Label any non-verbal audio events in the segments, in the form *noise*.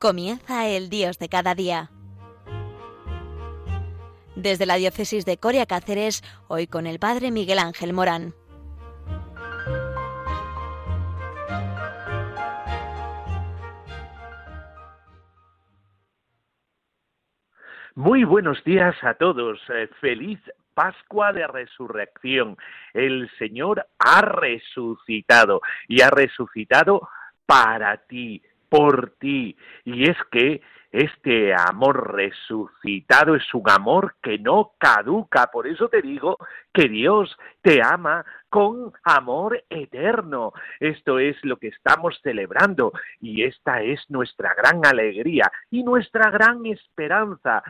Comienza el Dios de cada día. Desde la diócesis de Coria Cáceres, hoy con el Padre Miguel Ángel Morán. Muy buenos días a todos. Eh, feliz Pascua de Resurrección. El Señor ha resucitado y ha resucitado para ti por ti. Y es que este amor resucitado es un amor que no caduca. Por eso te digo que Dios te ama con amor eterno. Esto es lo que estamos celebrando y esta es nuestra gran alegría y nuestra gran esperanza.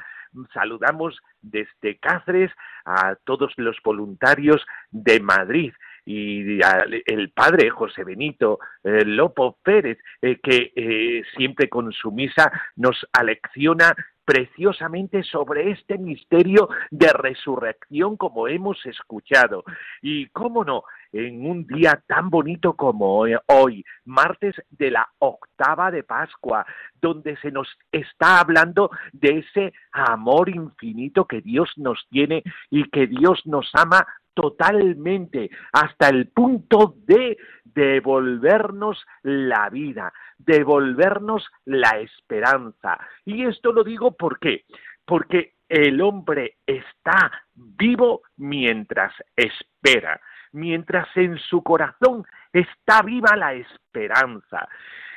Saludamos desde Cáceres a todos los voluntarios de Madrid y el padre José Benito eh, Lopo Pérez, eh, que eh, siempre con su misa nos alecciona preciosamente sobre este misterio de resurrección como hemos escuchado. Y cómo no, en un día tan bonito como hoy, martes de la octava de Pascua, donde se nos está hablando de ese amor infinito que Dios nos tiene y que Dios nos ama totalmente hasta el punto de devolvernos la vida, devolvernos la esperanza. Y esto lo digo ¿por qué? Porque el hombre está vivo mientras espera, mientras en su corazón está viva la esperanza.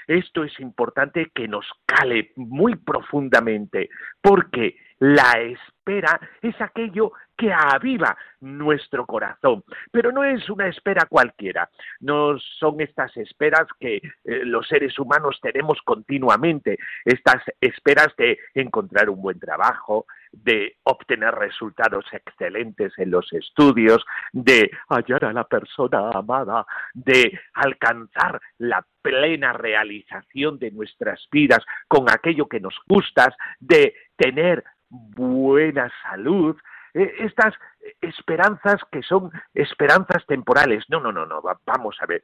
Esto es importante que nos cale muy profundamente, porque la espera es aquello que aviva nuestro corazón, pero no es una espera cualquiera, no son estas esperas que eh, los seres humanos tenemos continuamente, estas esperas de encontrar un buen trabajo, de obtener resultados excelentes en los estudios, de hallar a la persona amada, de alcanzar la plena realización de nuestras vidas con aquello que nos gusta, de tener buena salud, eh, estas esperanzas que son esperanzas temporales. No, no, no, no, vamos a ver.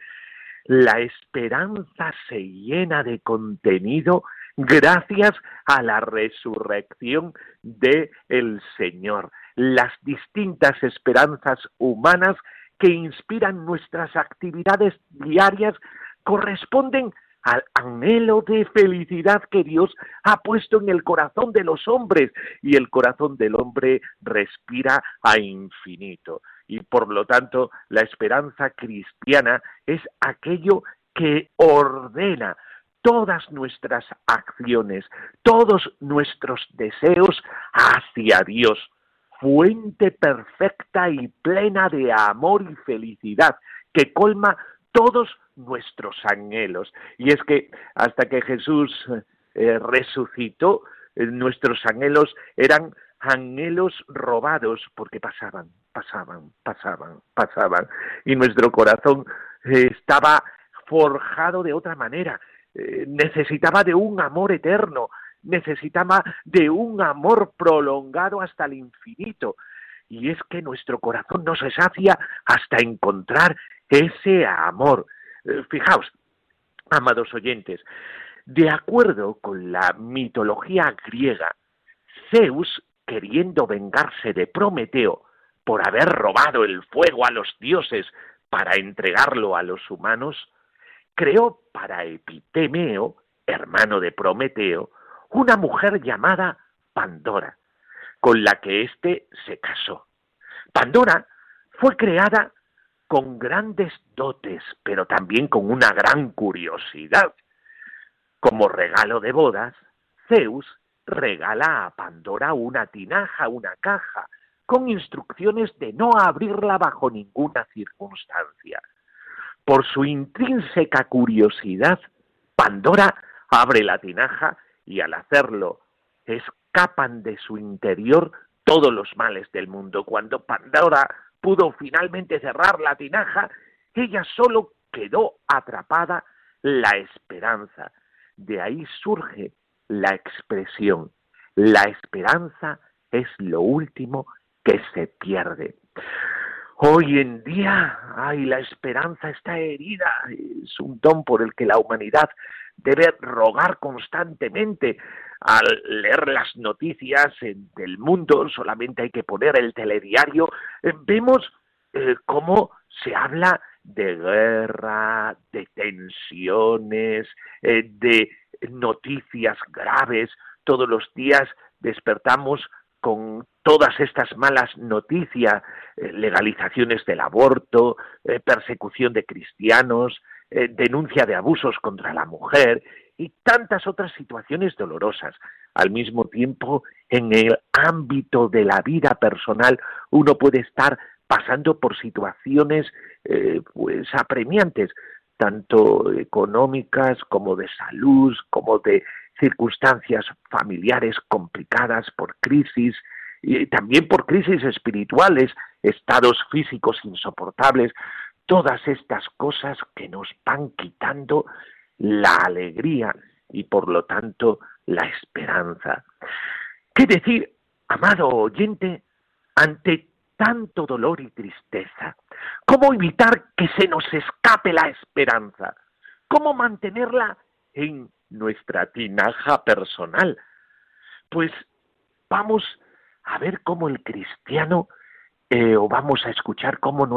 La esperanza se llena de contenido gracias a la resurrección de el Señor. Las distintas esperanzas humanas que inspiran nuestras actividades diarias corresponden al anhelo de felicidad que Dios ha puesto en el corazón de los hombres y el corazón del hombre respira a infinito. Y por lo tanto, la esperanza cristiana es aquello que ordena todas nuestras acciones, todos nuestros deseos hacia Dios, fuente perfecta y plena de amor y felicidad, que colma todos nuestros anhelos. Y es que hasta que Jesús eh, resucitó, eh, nuestros anhelos eran anhelos robados porque pasaban, pasaban, pasaban, pasaban. Y nuestro corazón eh, estaba forjado de otra manera. necesitaba de un amor eterno, necesitaba de un amor prolongado hasta el infinito. Y es que nuestro corazón no se sacia hasta encontrar ese amor. Eh, fijaos, amados oyentes, de acuerdo con la mitología griega, Zeus, queriendo vengarse de Prometeo por haber robado el fuego a los dioses para entregarlo a los humanos, creó para Epitemeo, hermano de Prometeo, una mujer llamada Pandora, con la que éste se casó. Pandora fue creada con grandes dotes, pero también con una gran curiosidad. Como regalo de bodas, Zeus regala a Pandora una tinaja, una caja, con instrucciones de no abrirla bajo ninguna circunstancia. Por su intrínseca curiosidad, Pandora abre la tinaja y al hacerlo escapan de su interior todos los males del mundo. Cuando Pandora pudo finalmente cerrar la tinaja, ella solo quedó atrapada la esperanza. De ahí surge la expresión, la esperanza es lo último que se pierde. Hoy en día, ay, la esperanza está herida, es un don por el que la humanidad debe rogar constantemente. Al leer las noticias del mundo, solamente hay que poner el telediario, eh, vemos eh, cómo se habla de guerra, de tensiones, eh, de noticias graves. Todos los días despertamos con todas estas malas noticias, eh, legalizaciones del aborto, eh, persecución de cristianos, denuncia de abusos contra la mujer y tantas otras situaciones dolorosas. Al mismo tiempo, en el ámbito de la vida personal, uno puede estar pasando por situaciones eh, pues apremiantes, tanto económicas como de salud, como de circunstancias familiares complicadas por crisis y también por crisis espirituales, estados físicos insoportables, todas estas cosas que nos van quitando la alegría y por lo tanto la esperanza. ¿Qué decir, amado oyente, ante tanto dolor y tristeza? ¿Cómo evitar que se nos escape la esperanza? ¿Cómo mantenerla en nuestra tinaja personal? Pues vamos a ver cómo el cristiano, eh, o vamos a escuchar cómo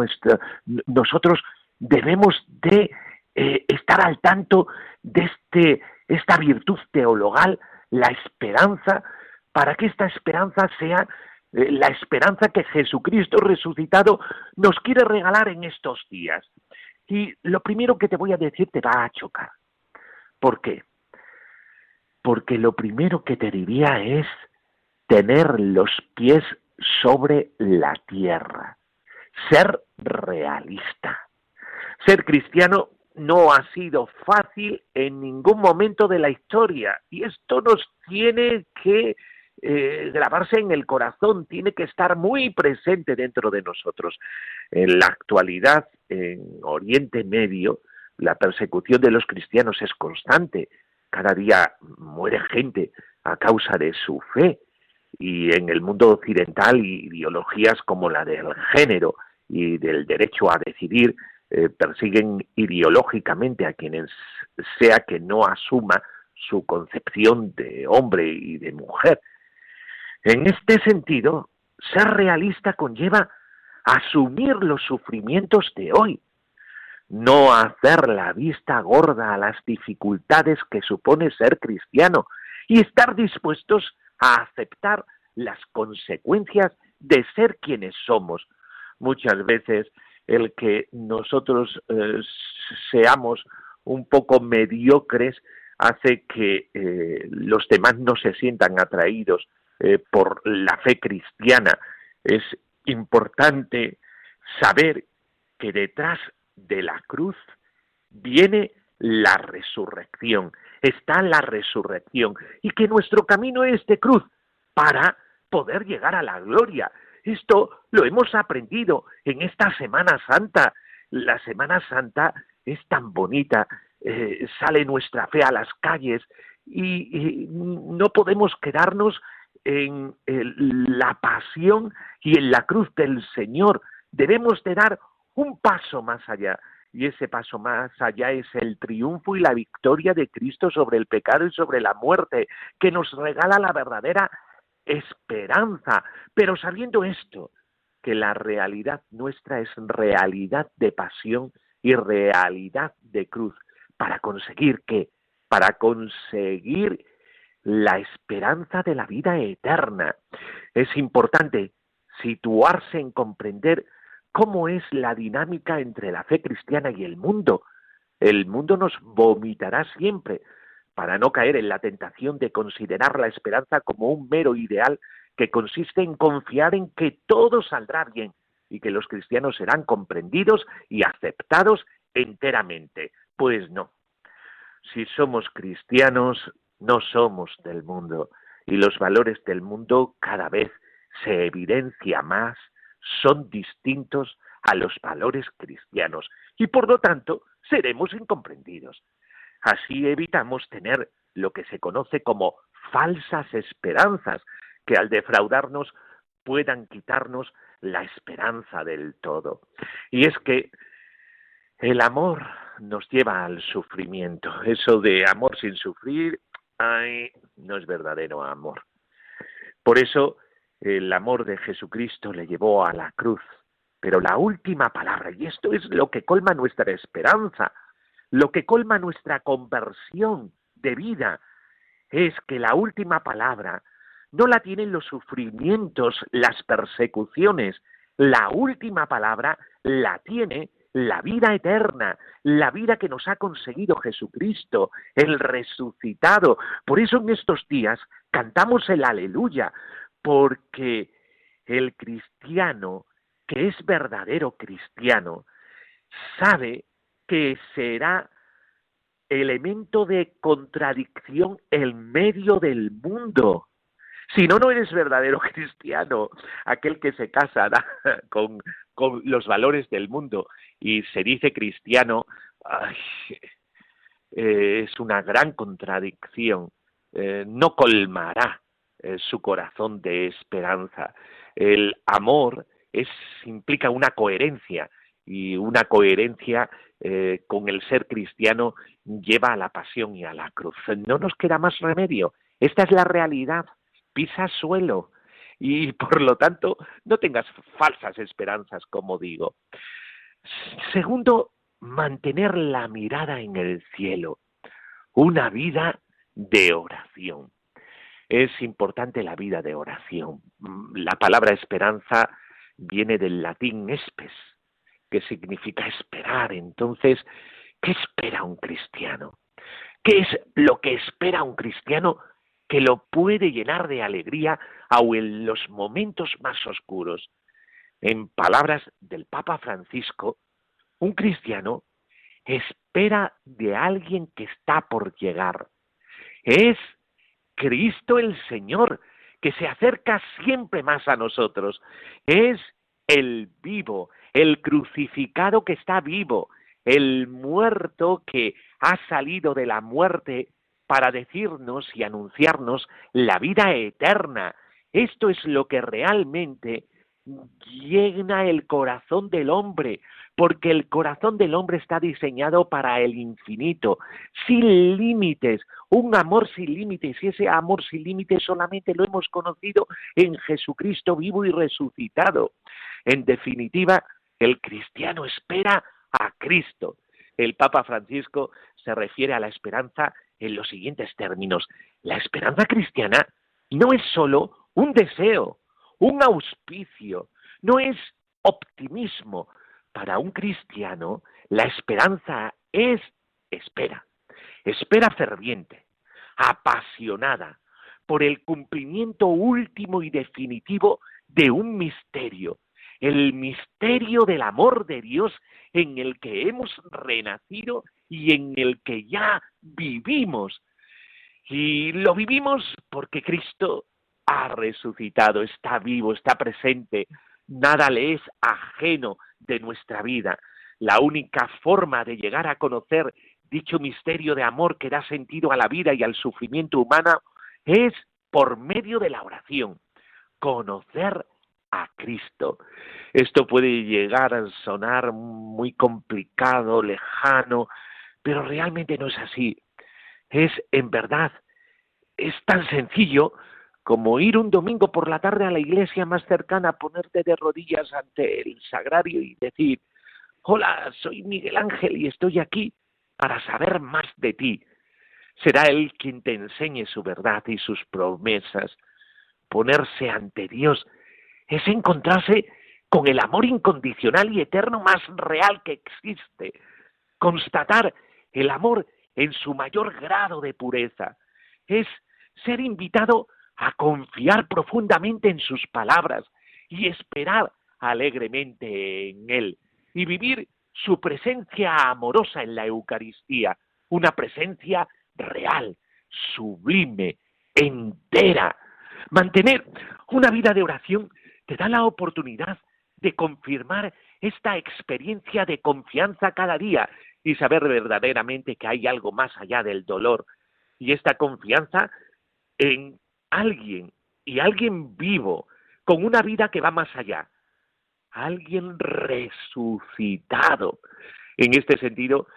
nosotros debemos de eh, estar al tanto de este, esta virtud teologal, la esperanza, para que esta esperanza sea eh, la esperanza que Jesucristo resucitado nos quiere regalar en estos días. Y lo primero que te voy a decir te va a chocar. ¿Por qué? Porque lo primero que te diría es tener los pies sobre la tierra, ser realista. Ser cristiano no ha sido fácil en ningún momento de la historia y esto nos tiene que eh, grabarse en el corazón, tiene que estar muy presente dentro de nosotros. En la actualidad, en Oriente Medio, la persecución de los cristianos es constante. Cada día muere gente a causa de su fe. Y en el mundo occidental, ideologías como la del género y del derecho a decidir eh, persiguen ideológicamente a quienes sea que no asuma su concepción de hombre y de mujer. En este sentido, ser realista conlleva asumir los sufrimientos de hoy, no hacer la vista gorda a las dificultades que supone ser cristiano y estar dispuestos a aceptar las consecuencias de ser quienes somos. Muchas veces el que nosotros eh, seamos un poco mediocres hace que eh, los demás no se sientan atraídos eh, por la fe cristiana. Es importante saber que detrás de la cruz viene la resurrección, está la resurrección y que nuestro camino es de cruz para poder llegar a la gloria. Esto lo hemos aprendido en esta Semana Santa. La Semana Santa es tan bonita, eh, sale nuestra fe a las calles y no podemos quedarnos en la pasión y en la cruz del Señor. Debemos de dar un paso más allá. Y ese paso más allá es el triunfo y la victoria de Cristo sobre el pecado y sobre la muerte, que nos regala la verdadera esperanza. Pero sabiendo esto, que la realidad nuestra es realidad de pasión y realidad de cruz, para conseguir que, para conseguir la esperanza de la vida eterna. Es importante situarse en comprender cómo es la dinámica entre la fe cristiana y el mundo. El mundo nos vomitará siempre para no caer en la tentación de considerar la esperanza como un mero ideal que consiste en confiar en que todo saldrá bien y que los cristianos serán comprendidos y aceptados enteramente. Pues no. Si somos cristianos, no somos del mundo y los valores del mundo cada vez se evidencia más, son distintos a los valores cristianos y por lo tanto seremos incomprendidos. Así evitamos tener lo que se conoce como falsas esperanzas que al defraudarnos puedan quitarnos la esperanza del todo. Y es que el amor nos lleva al sufrimiento. Eso de amor sin sufrir, ay, no es verdadero amor. Por eso el amor de Jesucristo le llevó a la cruz. Pero la última palabra, y esto es lo que colma nuestra esperanza, lo que colma nuestra conversión de vida, es que la última palabra no la tienen los sufrimientos, las persecuciones, la última palabra la tiene la vida eterna, la vida que nos ha conseguido Jesucristo, el resucitado. Por eso en estos días cantamos el aleluya, porque el cristiano, que es verdadero cristiano, sabe que será elemento de contradicción en medio del mundo. Si no, no eres verdadero *laughs* cristiano, aquel que se casa *laughs* con, con los valores del mundo y se dice cristiano, eh, es una gran contradicción. Eh, no colmará eh, su corazón de esperanza. El amor es, implica una coherencia y una coherencia con el ser cristiano lleva a la pasión y a la cruz. No nos queda más remedio. Esta es la realidad. Pisa suelo y por lo tanto no tengas falsas esperanzas, como digo. Segundo, mantener la mirada en el cielo, una vida de oración. Es importante la vida de oración. La palabra esperanza viene del latín espes, que significa esperar. Entonces, ¿qué espera un cristiano? ¿Qué es lo que espera un cristiano que lo puede llenar de alegría aun en los momentos más oscuros? En palabras del Papa Francisco, un cristiano espera de alguien que está por llegar. Es Cristo el Señor, que se acerca siempre más a nosotros. Es el vivo, el crucificado que está vivo, el muerto que ha salido de la muerte para decirnos y anunciarnos la vida eterna. Esto es lo que realmente llena el corazón del hombre, porque el corazón del hombre está diseñado para el infinito, sin límites, un amor sin límites, y ese amor sin límites solamente lo hemos conocido en Jesucristo vivo y resucitado. En definitiva, el cristiano espera a Cristo. El Papa Francisco se refiere a la esperanza en los siguientes términos. La esperanza cristiana no es solo un deseo, un auspicio, no es optimismo. Para un cristiano, la esperanza es espera, espera ferviente, apasionada por el cumplimiento último y definitivo de un misterio, el misterio del amor de Dios en el que hemos renacido y en el que ya vivimos. Y lo vivimos porque Cristo ha resucitado, está vivo, está presente, nada le es ajeno de nuestra vida. La única forma de llegar a conocer dicho misterio de amor que da sentido a la vida y al sufrimiento humano es por medio de la oración, conocer a Cristo. Esto puede llegar a sonar muy complicado, lejano, pero realmente no es así. Es en verdad, es tan sencillo como ir un domingo por la tarde a la iglesia más cercana, ponerte de rodillas ante el sagrario y decir, hola, soy Miguel Ángel y estoy aquí para saber más de ti. Será Él quien te enseñe su verdad y sus promesas. Ponerse ante Dios es encontrarse con el amor incondicional y eterno más real que existe. Constatar el amor en su mayor grado de pureza. Es ser invitado a confiar profundamente en sus palabras y esperar alegremente en Él y vivir su presencia amorosa en la Eucaristía, una presencia real, sublime, entera. Mantener una vida de oración te da la oportunidad de confirmar esta experiencia de confianza cada día y saber verdaderamente que hay algo más allá del dolor. Y esta confianza en alguien y alguien vivo, con una vida que va más allá, alguien resucitado. En este sentido,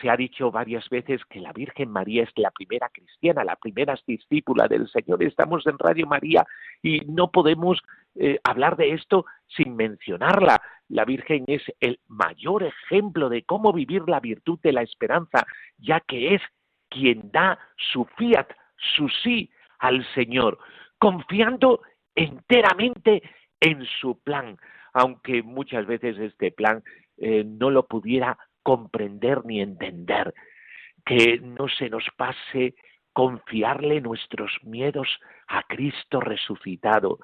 se ha dicho varias veces que la Virgen María es la primera cristiana, la primera discípula del Señor. Estamos en Radio María y no podemos eh, hablar de esto sin mencionarla. La Virgen es el mayor ejemplo de cómo vivir la virtud de la esperanza, ya que es quien da su fiat, su sí al Señor, confiando enteramente en su plan, aunque muchas veces este plan eh, no lo pudiera comprender ni entender. Que no se nos pase confiarle nuestros miedos a Cristo resucitado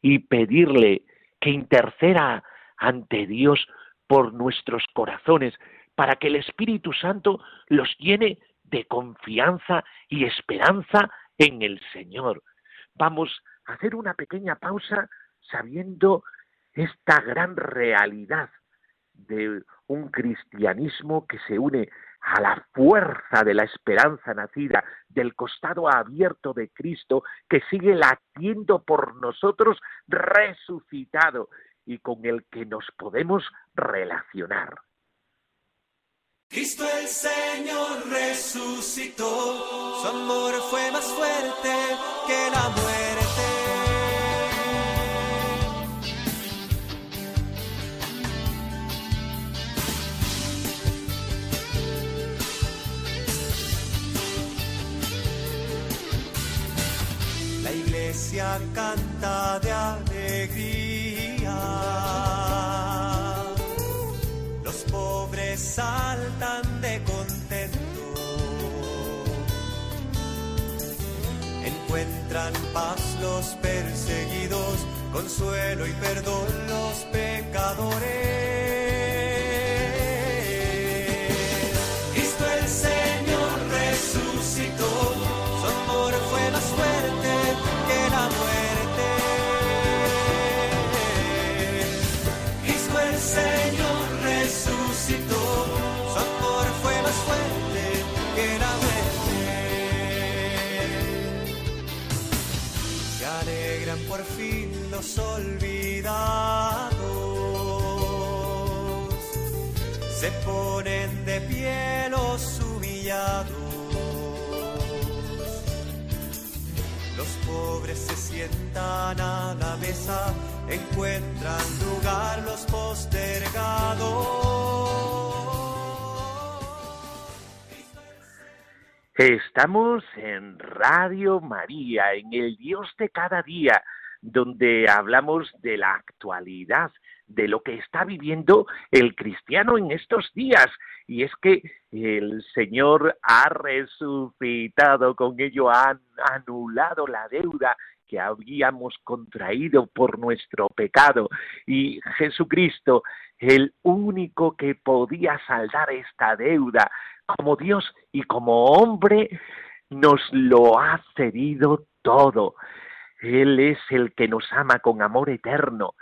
y pedirle que interceda ante Dios por nuestros corazones para que el Espíritu Santo los llene de confianza y esperanza en el Señor. Vamos a hacer una pequeña pausa sabiendo esta gran realidad de un cristianismo que se une a la fuerza de la esperanza nacida, del costado abierto de Cristo, que sigue latiendo por nosotros resucitado y con el que nos podemos relacionar. Cristo el Señor resucitó, su amor fue más fuerte que la muerte. iglesia canta de alegría. Saltan de contento. Encuentran paz los perseguidos, consuelo y perdón los pecadores. Los olvidados se ponen de pie los humillados. Los pobres se sientan a la mesa, encuentran lugar los postergados. Estamos en Radio María, en el Dios de cada día donde hablamos de la actualidad, de lo que está viviendo el cristiano en estos días. Y es que el Señor ha resucitado, con ello ha anulado la deuda que habíamos contraído por nuestro pecado. Y Jesucristo, el único que podía saldar esta deuda, como Dios y como hombre, nos lo ha cedido todo. Él es el que nos ama con amor eterno,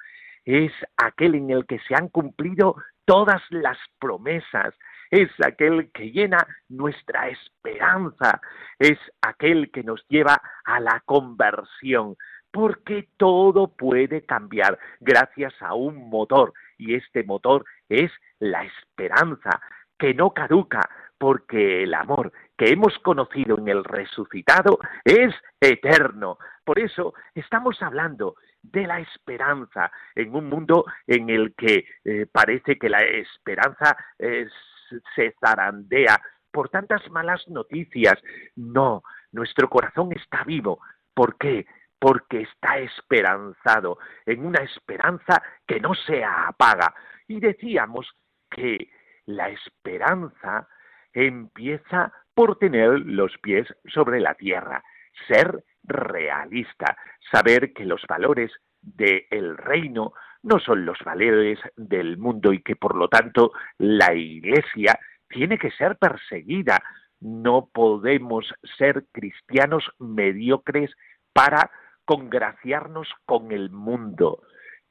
es aquel en el que se han cumplido todas las promesas, es aquel que llena nuestra esperanza, es aquel que nos lleva a la conversión, porque todo puede cambiar gracias a un motor, y este motor es la esperanza, que no caduca, porque el amor que hemos conocido en el resucitado es eterno. Por eso estamos hablando de la esperanza en un mundo en el que eh, parece que la esperanza se zarandea por tantas malas noticias. No, nuestro corazón está vivo. ¿Por qué? Porque está esperanzado en una esperanza que no se apaga. Y decíamos que la esperanza empieza por tener los pies sobre la tierra, ser realista, saber que los valores del reino no son los valores del mundo y que por lo tanto la Iglesia tiene que ser perseguida. No podemos ser cristianos mediocres para congraciarnos con el mundo.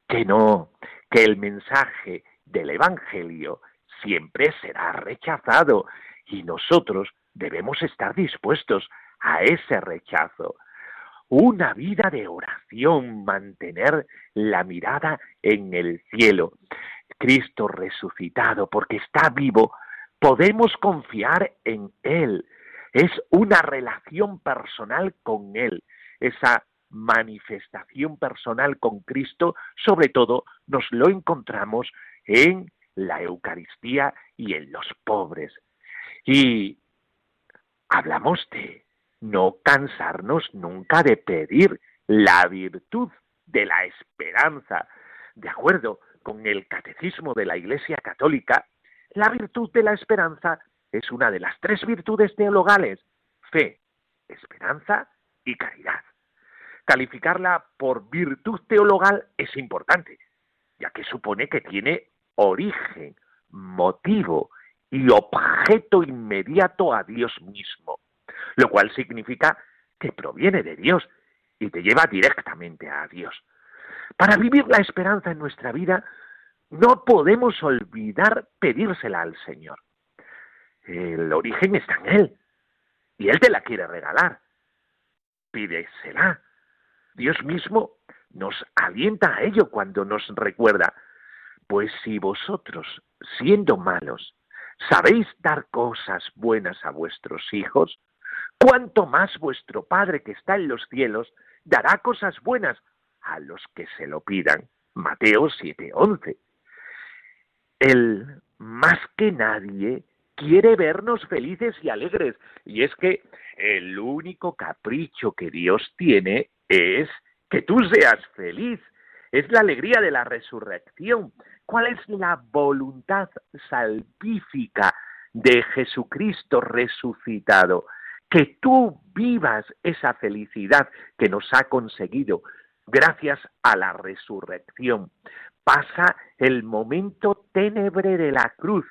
Que no, que el mensaje del Evangelio siempre será rechazado y nosotros debemos estar dispuestos a ese rechazo. una vida de oración, mantener la mirada en el cielo. Cristo resucitado, porque está vivo, podemos confiar en Él. Es una relación personal con Él. Esa manifestación personal con Cristo, sobre todo, nos lo encontramos en la Eucaristía y en los pobres. Y hablamos de no cansarnos nunca de pedir la virtud de la esperanza. De acuerdo con el catecismo de la Iglesia Católica, la virtud de la esperanza es una de las tres virtudes teologales, fe, esperanza y caridad. Calificarla por virtud teologal es importante, ya que supone que tiene origen, motivo y objeto inmediato a Dios mismo, lo cual significa que proviene de Dios y te lleva directamente a Dios. Para vivir la esperanza en nuestra vida, no podemos olvidar pedírsela al Señor. El origen está en Él y Él te la quiere regalar. Pídesela. Dios mismo nos alienta a ello cuando nos recuerda, pues si vosotros, siendo malos, sabéis dar cosas buenas a vuestros hijos, cuánto más vuestro Padre que está en los cielos dará cosas buenas a los que se lo pidan. Mateo 7:11. Él, más que nadie, quiere vernos felices y alegres. Y es que el único capricho que Dios tiene es que tú seas feliz. Es la alegría de la resurrección. ¿Cuál es la voluntad salvífica de Jesucristo resucitado? Que tú vivas esa felicidad que nos ha conseguido gracias a la resurrección. Pasa el momento ténebre de la cruz,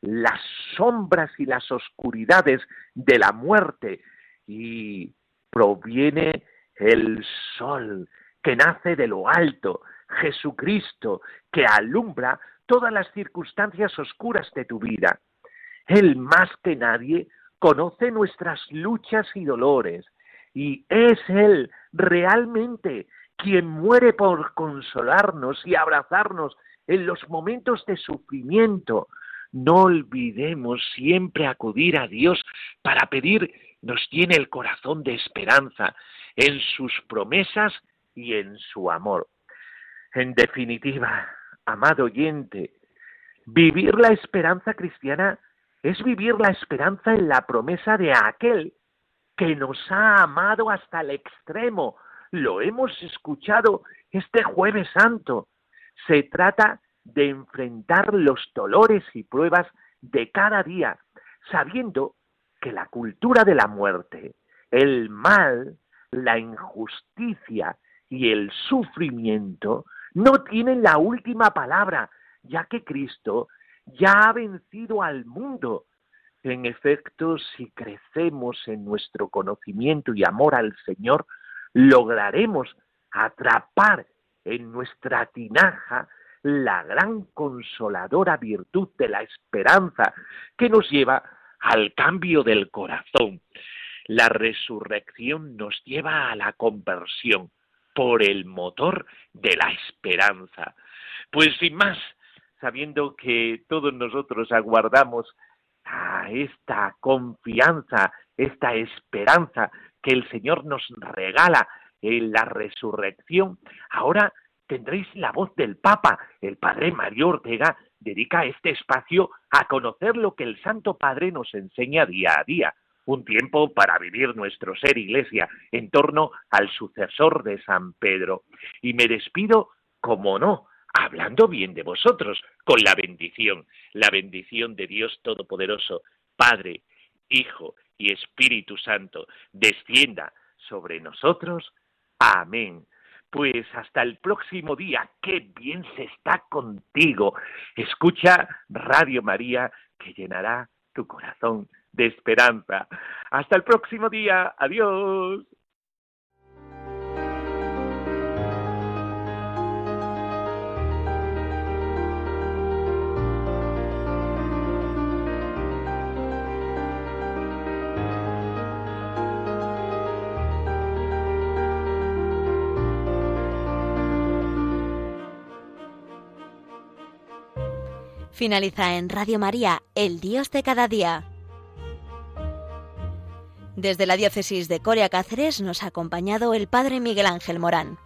las sombras y las oscuridades de la muerte y proviene el sol que nace de lo alto, Jesucristo, que alumbra todas las circunstancias oscuras de tu vida. Él más que nadie conoce nuestras luchas y dolores y es Él realmente quien muere por consolarnos y abrazarnos en los momentos de sufrimiento. No olvidemos siempre acudir a Dios para pedir, nos tiene el corazón de esperanza en sus promesas y en su amor. En definitiva, amado oyente, vivir la esperanza cristiana es vivir la esperanza en la promesa de aquel que nos ha amado hasta el extremo. Lo hemos escuchado este jueves santo. Se trata de enfrentar los dolores y pruebas de cada día, sabiendo que la cultura de la muerte, el mal, la injusticia y el sufrimiento no tienen la última palabra, ya que Cristo ya ha vencido al mundo. En efecto, si crecemos en nuestro conocimiento y amor al Señor, lograremos atrapar en nuestra tinaja la gran consoladora virtud de la esperanza que nos lleva al cambio del corazón. La resurrección nos lleva a la conversión por el motor de la esperanza. Pues sin más, sabiendo que todos nosotros aguardamos a esta confianza, esta esperanza que el Señor nos regala en la resurrección, ahora tendréis la voz del Papa. El Padre Mario Ortega dedica este espacio a conocer lo que el Santo Padre nos enseña día a día un tiempo para vivir nuestro ser iglesia en torno al sucesor de San Pedro. Y me despido, como no, hablando bien de vosotros, con la bendición, la bendición de Dios Todopoderoso, Padre, Hijo y Espíritu Santo, descienda sobre nosotros. Amén. Pues hasta el próximo día, qué bien se está contigo. Escucha Radio María que llenará tu corazón de esperanza. Hasta el próximo día. Adiós. Finaliza en Radio María, El Dios de cada día. Desde la diócesis de Coria Cáceres nos ha acompañado el Padre Miguel Ángel Morán.